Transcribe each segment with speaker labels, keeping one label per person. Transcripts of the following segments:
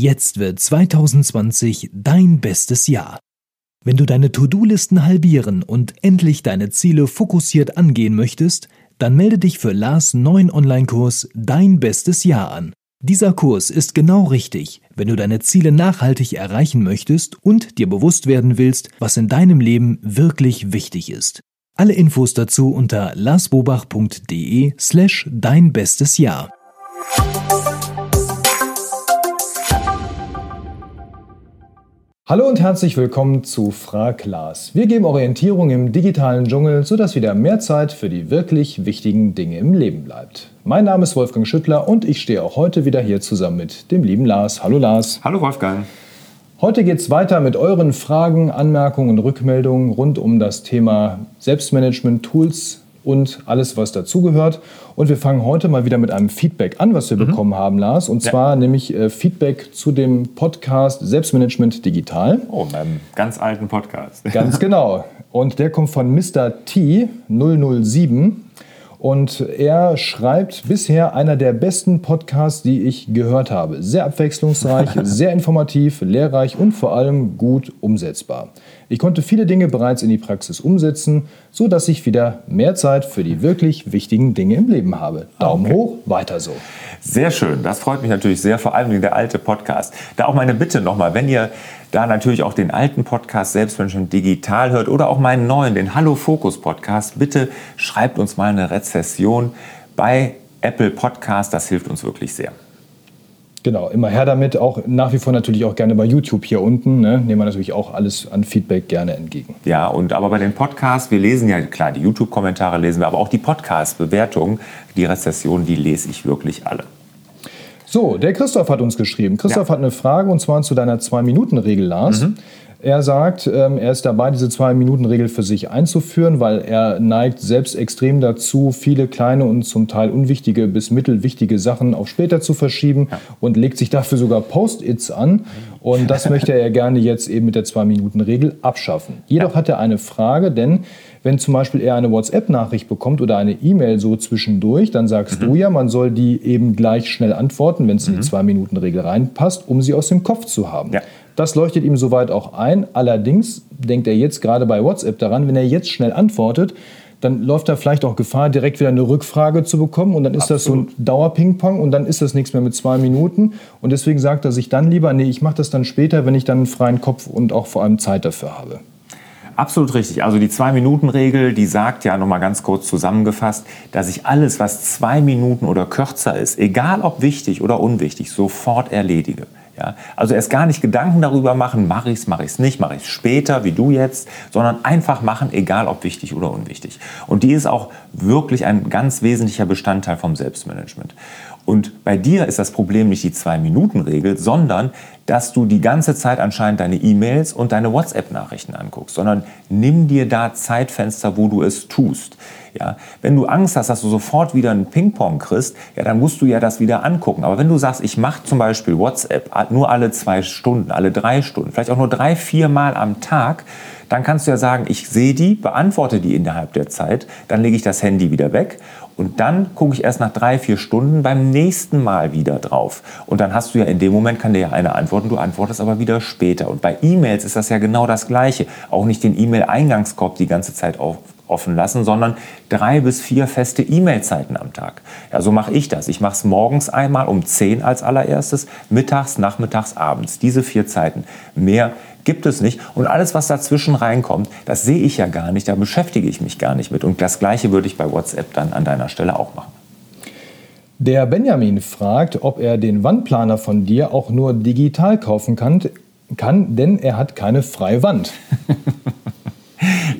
Speaker 1: Jetzt wird 2020 dein bestes Jahr. Wenn du deine To-Do-Listen halbieren und endlich deine Ziele fokussiert angehen möchtest, dann melde dich für Lars neuen Online-Kurs Dein bestes Jahr an. Dieser Kurs ist genau richtig, wenn du deine Ziele nachhaltig erreichen möchtest und dir bewusst werden willst, was in deinem Leben wirklich wichtig ist. Alle Infos dazu unter larsbobach.de slash dein bestes Jahr.
Speaker 2: Hallo und herzlich willkommen zu Frag Lars. Wir geben Orientierung im digitalen Dschungel, sodass wieder mehr Zeit für die wirklich wichtigen Dinge im Leben bleibt. Mein Name ist Wolfgang Schüttler und ich stehe auch heute wieder hier zusammen mit dem lieben Lars. Hallo Lars.
Speaker 3: Hallo Wolfgang.
Speaker 2: Heute geht es weiter mit euren Fragen, Anmerkungen und Rückmeldungen rund um das Thema Selbstmanagement, Tools, und alles, was dazugehört. Und wir fangen heute mal wieder mit einem Feedback an, was wir mhm. bekommen haben, Lars. Und zwar ja. nämlich äh, Feedback zu dem Podcast Selbstmanagement Digital.
Speaker 3: Oh, meinem ganz alten Podcast.
Speaker 2: Ganz genau. Und der kommt von Mr. T 007. Und er schreibt bisher einer der besten Podcasts, die ich gehört habe. Sehr abwechslungsreich, sehr informativ, lehrreich und vor allem gut umsetzbar. Ich konnte viele Dinge bereits in die Praxis umsetzen, so dass ich wieder mehr Zeit für die wirklich wichtigen Dinge im Leben habe. Daumen okay. hoch, weiter so.
Speaker 3: Sehr schön, das freut mich natürlich sehr, vor allem der alte Podcast. Da auch meine Bitte nochmal, wenn ihr da natürlich auch den alten Podcast Selbstmanagement digital hört oder auch meinen neuen, den Hallo Fokus Podcast, bitte schreibt uns mal eine Rezession bei Apple Podcast, das hilft uns wirklich sehr.
Speaker 2: Genau, immer her damit. Auch nach wie vor natürlich auch gerne bei YouTube hier unten. Ne? Nehmen wir natürlich auch alles an Feedback gerne entgegen.
Speaker 3: Ja, und aber bei den Podcasts, wir lesen ja klar, die YouTube-Kommentare lesen wir, aber auch die Podcast-Bewertungen, die Rezession, die lese ich wirklich alle.
Speaker 2: So, der Christoph hat uns geschrieben. Christoph ja. hat eine Frage und zwar zu deiner Zwei-Minuten-Regel, Lars. Mhm. Er sagt, ähm, er ist dabei, diese Zwei-Minuten-Regel für sich einzuführen, weil er neigt selbst extrem dazu, viele kleine und zum Teil unwichtige bis mittelwichtige Sachen auf später zu verschieben ja. und legt sich dafür sogar Post-its an. Und das möchte er gerne jetzt eben mit der Zwei-Minuten-Regel abschaffen. Jedoch ja. hat er eine Frage, denn wenn zum Beispiel er eine WhatsApp-Nachricht bekommt oder eine E-Mail so zwischendurch, dann sagst mhm. du ja, man soll die eben gleich schnell antworten, wenn es in die mhm. Zwei-Minuten-Regel reinpasst, um sie aus dem Kopf zu haben. Ja. Das leuchtet ihm soweit auch ein. Allerdings denkt er jetzt gerade bei WhatsApp daran, wenn er jetzt schnell antwortet, dann läuft er vielleicht auch Gefahr, direkt wieder eine Rückfrage zu bekommen. Und dann ist Absolut. das so ein Dauerping-Pong und dann ist das nichts mehr mit zwei Minuten. Und deswegen sagt er sich dann lieber, nee, ich mache das dann später, wenn ich dann einen freien Kopf und auch vor allem Zeit dafür habe.
Speaker 3: Absolut richtig. Also die Zwei-Minuten-Regel, die sagt ja nochmal ganz kurz zusammengefasst, dass ich alles, was zwei Minuten oder kürzer ist, egal ob wichtig oder unwichtig, sofort erledige. Ja, also erst gar nicht Gedanken darüber machen, mache ich es, mache ich es nicht, mache ich es später, wie du jetzt, sondern einfach machen, egal ob wichtig oder unwichtig. Und die ist auch wirklich ein ganz wesentlicher Bestandteil vom Selbstmanagement. Und bei dir ist das Problem nicht die Zwei-Minuten-Regel, sondern dass du die ganze Zeit anscheinend deine E-Mails und deine WhatsApp-Nachrichten anguckst, sondern nimm dir da Zeitfenster, wo du es tust. Ja, wenn du Angst hast, dass du sofort wieder einen Ping-Pong kriegst, ja, dann musst du ja das wieder angucken. Aber wenn du sagst, ich mache zum Beispiel WhatsApp nur alle zwei Stunden, alle drei Stunden, vielleicht auch nur drei, vier Mal am Tag, dann kannst du ja sagen, ich sehe die, beantworte die innerhalb der Zeit, dann lege ich das Handy wieder weg und dann gucke ich erst nach drei, vier Stunden beim nächsten Mal wieder drauf. Und dann hast du ja in dem Moment, kann dir ja einer antworten, du antwortest aber wieder später. Und bei E-Mails ist das ja genau das Gleiche. Auch nicht den E-Mail-Eingangskorb die ganze Zeit auf, offen lassen, sondern drei bis vier feste E-Mail-Zeiten am Tag. Ja, so mache ich das. Ich mache es morgens einmal um 10 als allererstes, mittags, nachmittags, abends. Diese vier Zeiten. Mehr gibt es nicht. Und alles, was dazwischen reinkommt, das sehe ich ja gar nicht, da beschäftige ich mich gar nicht mit. Und das Gleiche würde ich bei WhatsApp dann an deiner Stelle auch machen.
Speaker 2: Der Benjamin fragt, ob er den Wandplaner von dir auch nur digital kaufen kann, kann denn er hat keine freie Wand.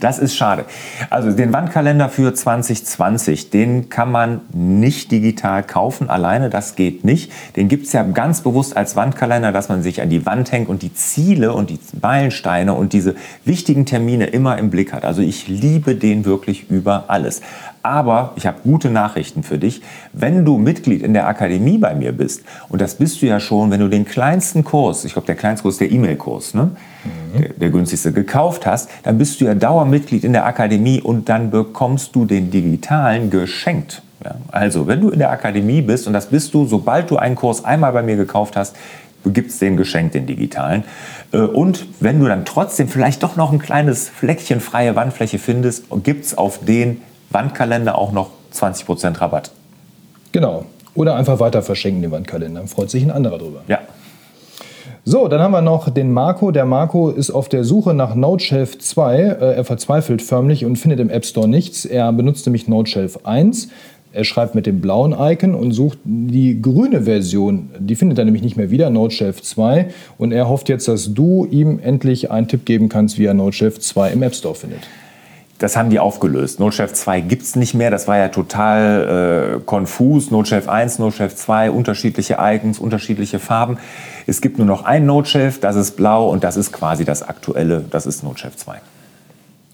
Speaker 3: Das ist schade. Also den Wandkalender für 2020, den kann man nicht digital kaufen alleine, das geht nicht. Den gibt es ja ganz bewusst als Wandkalender, dass man sich an die Wand hängt und die Ziele und die Meilensteine und diese wichtigen Termine immer im Blick hat. Also ich liebe den wirklich über alles. Aber ich habe gute Nachrichten für dich. Wenn du Mitglied in der Akademie bei mir bist, und das bist du ja schon, wenn du den kleinsten Kurs, ich glaube, der kleinste Kurs ist der E-Mail-Kurs, ne? Mhm. Der, der, günstigste, gekauft hast, dann bist du ja Dauermitglied in der Akademie und dann bekommst du den digitalen geschenkt. Ja? Also, wenn du in der Akademie bist, und das bist du, sobald du einen Kurs einmal bei mir gekauft hast, gibst den geschenkt, den digitalen. Äh, und wenn du dann trotzdem vielleicht doch noch ein kleines Fleckchen freie Wandfläche findest, gibt es auf den Wandkalender auch noch 20% Rabatt.
Speaker 2: Genau. Oder einfach weiter verschenken den Wandkalender. Freut sich ein anderer drüber.
Speaker 3: Ja.
Speaker 2: So, dann haben wir noch den Marco. Der Marco ist auf der Suche nach NoteShelf 2. Äh, er verzweifelt förmlich und findet im App Store nichts. Er benutzt nämlich NoteShelf 1. Er schreibt mit dem blauen Icon und sucht die grüne Version. Die findet er nämlich nicht mehr wieder, NoteShelf 2. Und er hofft jetzt, dass du ihm endlich einen Tipp geben kannst, wie er NoteShelf 2 im App Store findet.
Speaker 3: Das haben die aufgelöst. NoteShelf 2 gibt es nicht mehr. Das war ja total äh, konfus. NoteShelf 1, NoteShelf 2, unterschiedliche Icons, unterschiedliche Farben. Es gibt nur noch ein NoteShelf, das ist blau und das ist quasi das aktuelle, das ist NoteShelf 2.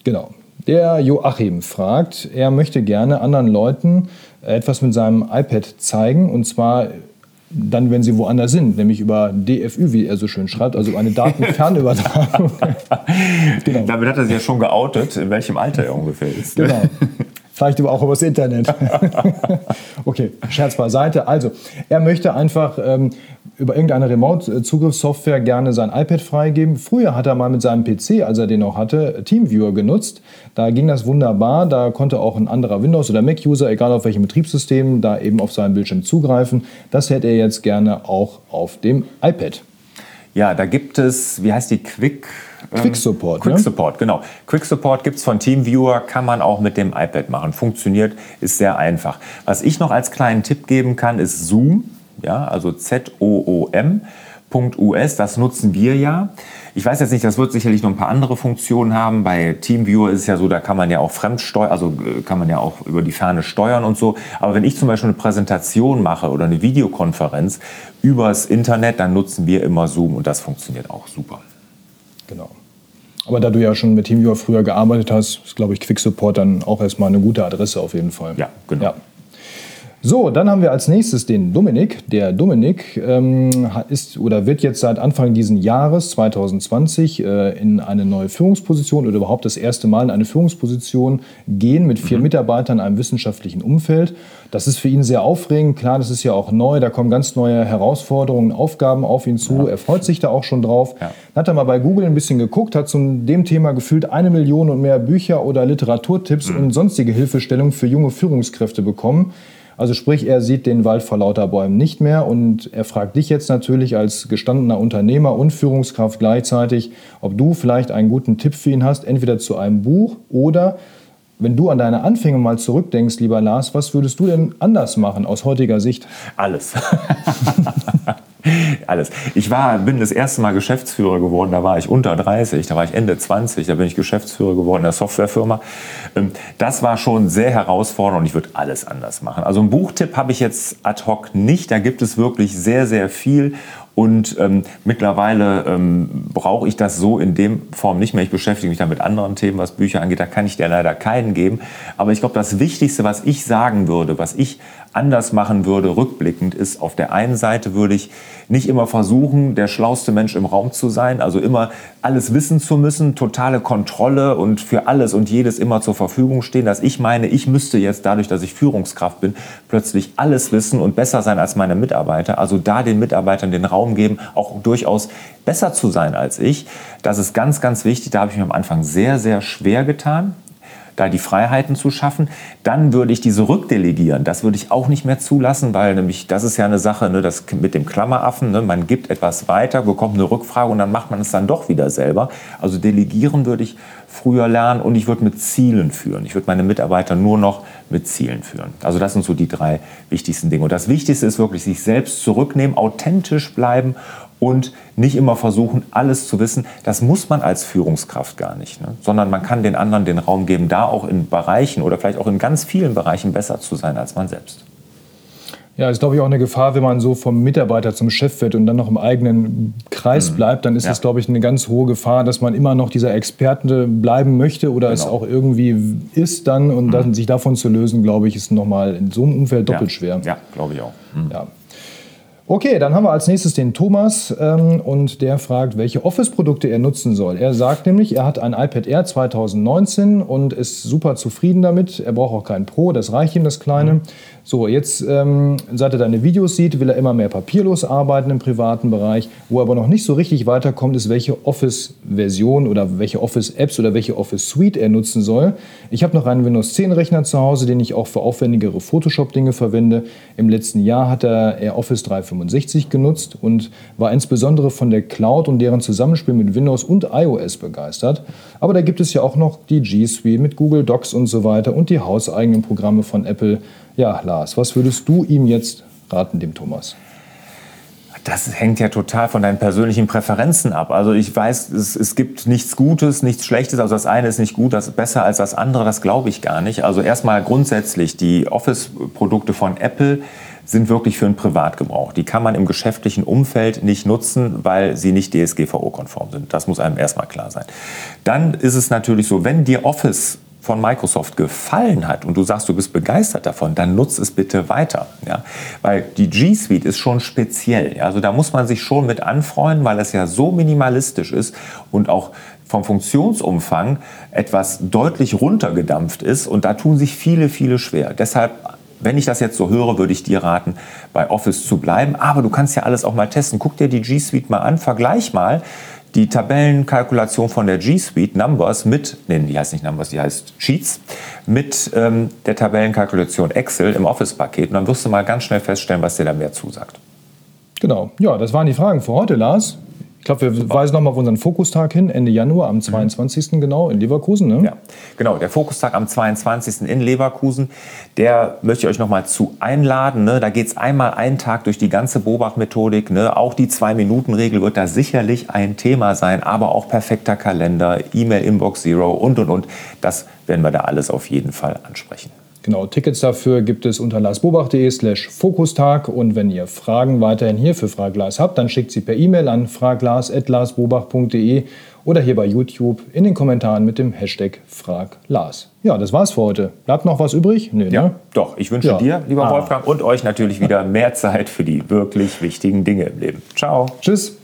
Speaker 2: Genau. Der Joachim fragt, er möchte gerne anderen Leuten etwas mit seinem iPad zeigen und zwar dann, wenn sie woanders sind, nämlich über DFÜ, wie er so schön schreibt, also eine Datenfernübertragung.
Speaker 3: genau. Damit hat er sich ja schon geoutet, in welchem Alter er ungefähr ist.
Speaker 2: Genau. Vielleicht auch übers Internet. okay, Scherz beiseite. Also, er möchte einfach ähm, über irgendeine Remote-Zugriffssoftware gerne sein iPad freigeben. Früher hat er mal mit seinem PC, als er den noch hatte, Teamviewer genutzt. Da ging das wunderbar. Da konnte auch ein anderer Windows- oder Mac-User, egal auf welchem Betriebssystem, da eben auf seinen Bildschirm zugreifen. Das hätte er jetzt gerne auch auf dem iPad.
Speaker 3: Ja, da gibt es, wie heißt die Quick?
Speaker 2: Ähm, Quick Support.
Speaker 3: Quick ne? Support, genau. Quick Support gibt es von TeamViewer, kann man auch mit dem iPad machen. Funktioniert, ist sehr einfach. Was ich noch als kleinen Tipp geben kann, ist Zoom ja, also Z-O-O-M.us, das nutzen wir ja. Ich weiß jetzt nicht, das wird sicherlich noch ein paar andere Funktionen haben. Bei TeamViewer ist es ja so, da kann man ja auch fremdsteuern, also äh, kann man ja auch über die Ferne steuern und so. Aber wenn ich zum Beispiel eine Präsentation mache oder eine Videokonferenz übers Internet, dann nutzen wir immer Zoom und das funktioniert auch super.
Speaker 2: Genau. Aber da du ja schon mit TeamViewer früher gearbeitet hast, ist, glaube ich, Quick Support dann auch erstmal eine gute Adresse auf jeden Fall.
Speaker 3: Ja, genau. Ja.
Speaker 2: So, dann haben wir als nächstes den Dominik. Der Dominik ähm, ist oder wird jetzt seit Anfang dieses Jahres 2020 äh, in eine neue Führungsposition oder überhaupt das erste Mal in eine Führungsposition gehen mit vier mhm. Mitarbeitern in einem wissenschaftlichen Umfeld. Das ist für ihn sehr aufregend. Klar, das ist ja auch neu. Da kommen ganz neue Herausforderungen, Aufgaben auf ihn zu. Ja. Er freut sich da auch schon drauf. Ja. Hat er mal bei Google ein bisschen geguckt, hat zu dem Thema gefühlt eine Million und mehr Bücher oder Literaturtipps mhm. und sonstige Hilfestellungen für junge Führungskräfte bekommen. Also sprich, er sieht den Wald vor lauter Bäumen nicht mehr und er fragt dich jetzt natürlich als gestandener Unternehmer und Führungskraft gleichzeitig, ob du vielleicht einen guten Tipp für ihn hast, entweder zu einem Buch oder wenn du an deine Anfänge mal zurückdenkst, lieber Lars, was würdest du denn anders machen aus heutiger Sicht?
Speaker 3: Alles. Alles. Ich war, bin das erste Mal Geschäftsführer geworden, da war ich unter 30, da war ich Ende 20, da bin ich Geschäftsführer geworden in der Softwarefirma. Ähm, das war schon sehr herausfordernd und ich würde alles anders machen. Also einen Buchtipp habe ich jetzt ad hoc nicht, da gibt es wirklich sehr, sehr viel und ähm, mittlerweile ähm, brauche ich das so in dem Form nicht mehr. Ich beschäftige mich da mit anderen Themen, was Bücher angeht. Da kann ich dir leider keinen geben. Aber ich glaube, das Wichtigste, was ich sagen würde, was ich anders machen würde, rückblickend, ist, auf der einen Seite würde ich nicht immer versuchen, der schlauste Mensch im Raum zu sein, also immer alles wissen zu müssen, totale Kontrolle und für alles und jedes immer zur Verfügung stehen, dass ich meine, ich müsste jetzt dadurch, dass ich Führungskraft bin, plötzlich alles wissen und besser sein als meine Mitarbeiter. Also da den Mitarbeitern den Raum geben, auch durchaus besser zu sein als ich. Das ist ganz, ganz wichtig. Da habe ich mir am Anfang sehr, sehr schwer getan da die Freiheiten zu schaffen. Dann würde ich diese rückdelegieren. Das würde ich auch nicht mehr zulassen, weil nämlich das ist ja eine Sache, ne, das mit dem Klammeraffen. Ne, man gibt etwas weiter, bekommt eine Rückfrage und dann macht man es dann doch wieder selber. Also delegieren würde ich früher lernen und ich würde mit Zielen führen. Ich würde meine Mitarbeiter nur noch mit Zielen führen. Also das sind so die drei wichtigsten Dinge. Und das Wichtigste ist wirklich sich selbst zurücknehmen, authentisch bleiben und nicht immer versuchen, alles zu wissen. Das muss man als Führungskraft gar nicht, ne? sondern man kann den anderen den Raum geben, da auch in Bereichen oder vielleicht auch in ganz vielen Bereichen besser zu sein als man selbst.
Speaker 2: Ja, ist glaube ich auch eine Gefahr, wenn man so vom Mitarbeiter zum Chef wird und dann noch im eigenen Kreis mhm. bleibt, dann ist ja. das glaube ich eine ganz hohe Gefahr, dass man immer noch dieser Experte bleiben möchte oder genau. es auch irgendwie ist dann und mhm. dann sich davon zu lösen, glaube ich, ist nochmal in so einem Umfeld doppelt
Speaker 3: ja.
Speaker 2: schwer.
Speaker 3: Ja, glaube ich auch. Mhm.
Speaker 2: Ja. Okay, dann haben wir als nächstes den Thomas ähm, und der fragt, welche Office-Produkte er nutzen soll. Er sagt nämlich, er hat ein iPad Air 2019 und ist super zufrieden damit. Er braucht auch kein Pro, das reicht ihm das kleine. So, jetzt, ähm, seit er deine Videos sieht, will er immer mehr papierlos arbeiten im privaten Bereich. Wo er aber noch nicht so richtig weiterkommt, ist, welche Office-Version oder welche Office-Apps oder welche Office-Suite er nutzen soll. Ich habe noch einen Windows 10-Rechner zu Hause, den ich auch für aufwendigere Photoshop-Dinge verwende. Im letzten Jahr hat er, er Office 365 genutzt und war insbesondere von der Cloud und deren Zusammenspiel mit Windows und iOS begeistert. Aber da gibt es ja auch noch die G Suite mit Google Docs und so weiter und die hauseigenen Programme von Apple. Ja, Lars, was würdest du ihm jetzt raten, dem Thomas?
Speaker 3: Das hängt ja total von deinen persönlichen Präferenzen ab. Also ich weiß, es, es, gibt nichts Gutes, nichts Schlechtes. Also das eine ist nicht gut, das ist besser als das andere. Das glaube ich gar nicht. Also erstmal grundsätzlich die Office-Produkte von Apple sind wirklich für einen Privatgebrauch. Die kann man im geschäftlichen Umfeld nicht nutzen, weil sie nicht DSGVO-konform sind. Das muss einem erstmal klar sein. Dann ist es natürlich so, wenn dir Office von Microsoft gefallen hat und du sagst, du bist begeistert davon, dann nutz es bitte weiter. Ja? Weil die G Suite ist schon speziell. Also da muss man sich schon mit anfreunden, weil es ja so minimalistisch ist und auch vom Funktionsumfang etwas deutlich runtergedampft ist und da tun sich viele, viele schwer. Deshalb wenn ich das jetzt so höre, würde ich dir raten, bei Office zu bleiben. Aber du kannst ja alles auch mal testen. Guck dir die G Suite mal an, vergleich mal die Tabellenkalkulation von der G Suite Numbers mit, nee, die heißt nicht Numbers, die heißt Sheets, mit ähm, der Tabellenkalkulation Excel im Office-Paket. Und dann wirst du mal ganz schnell feststellen, was dir da mehr zusagt.
Speaker 2: Genau. Ja, das waren die Fragen für heute, Lars. Ich glaube, wir Super. weisen nochmal auf unseren Fokustag hin, Ende Januar, am 22. Mhm. genau, in Leverkusen. Ne?
Speaker 3: Ja, genau, der Fokustag am 22. in Leverkusen, der möchte ich euch nochmal zu einladen. Ne? Da geht es einmal einen Tag durch die ganze Beobachtmethodik. Ne? Auch die Zwei-Minuten-Regel wird da sicherlich ein Thema sein, aber auch perfekter Kalender, E-Mail-Inbox Zero und, und, und. Das werden wir da alles auf jeden Fall ansprechen.
Speaker 2: Genau, Tickets dafür gibt es unter larsbobach.de slash Fokustag und wenn ihr Fragen weiterhin hier für Fraglas habt, dann schickt sie per E-Mail an fraglas.larsbobach.de oder hier bei YouTube in den Kommentaren mit dem Hashtag FragLars. Ja, das war's für heute. Bleibt noch was übrig?
Speaker 3: Nee, ja, ne? doch. Ich wünsche ja. dir, lieber ah. Wolfgang, und euch natürlich wieder mehr Zeit für die wirklich wichtigen Dinge im Leben. Ciao.
Speaker 2: Tschüss.